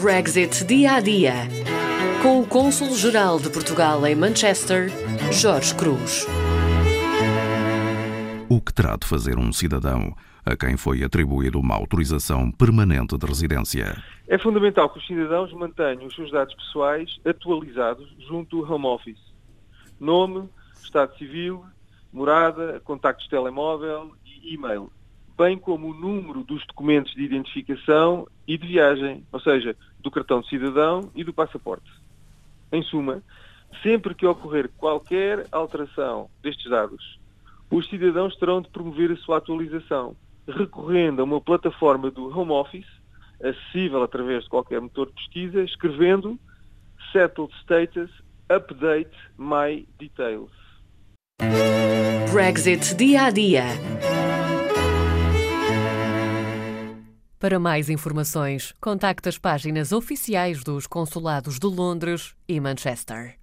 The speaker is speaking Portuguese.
Brexit dia a dia. Com o Cônsul-Geral de Portugal em Manchester, Jorge Cruz. O que terá de fazer um cidadão a quem foi atribuída uma autorização permanente de residência? É fundamental que os cidadãos mantenham os seus dados pessoais atualizados junto do Home Office. Nome, estado civil, morada, contactos de telemóvel e e-mail, bem como o número dos documentos de identificação e de viagem, ou seja, do cartão de cidadão e do passaporte. Em suma, sempre que ocorrer qualquer alteração destes dados, os cidadãos terão de promover a sua atualização, recorrendo a uma plataforma do Home Office, acessível através de qualquer motor de pesquisa, escrevendo Settled Status Update My Details. Brexit dia a dia. Para mais informações, contacte as páginas oficiais dos consulados de Londres e Manchester.